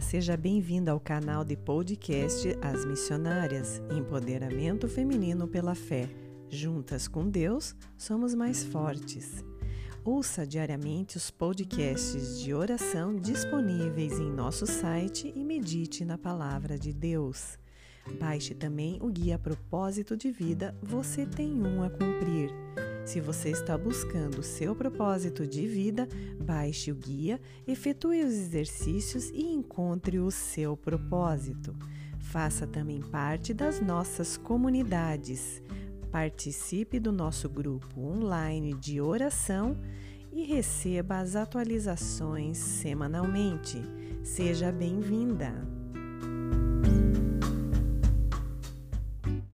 seja bem-vindo ao canal de podcast As Missionárias Empoderamento Feminino pela Fé. Juntas com Deus, somos mais fortes. Ouça diariamente os podcasts de oração disponíveis em nosso site e medite na palavra de Deus. Baixe também o guia Propósito de Vida Você Tem Um a Cumprir. Se você está buscando o seu propósito de vida, baixe o guia, efetue os exercícios e encontre o seu propósito. Faça também parte das nossas comunidades. Participe do nosso grupo online de oração e receba as atualizações semanalmente. Seja bem-vinda!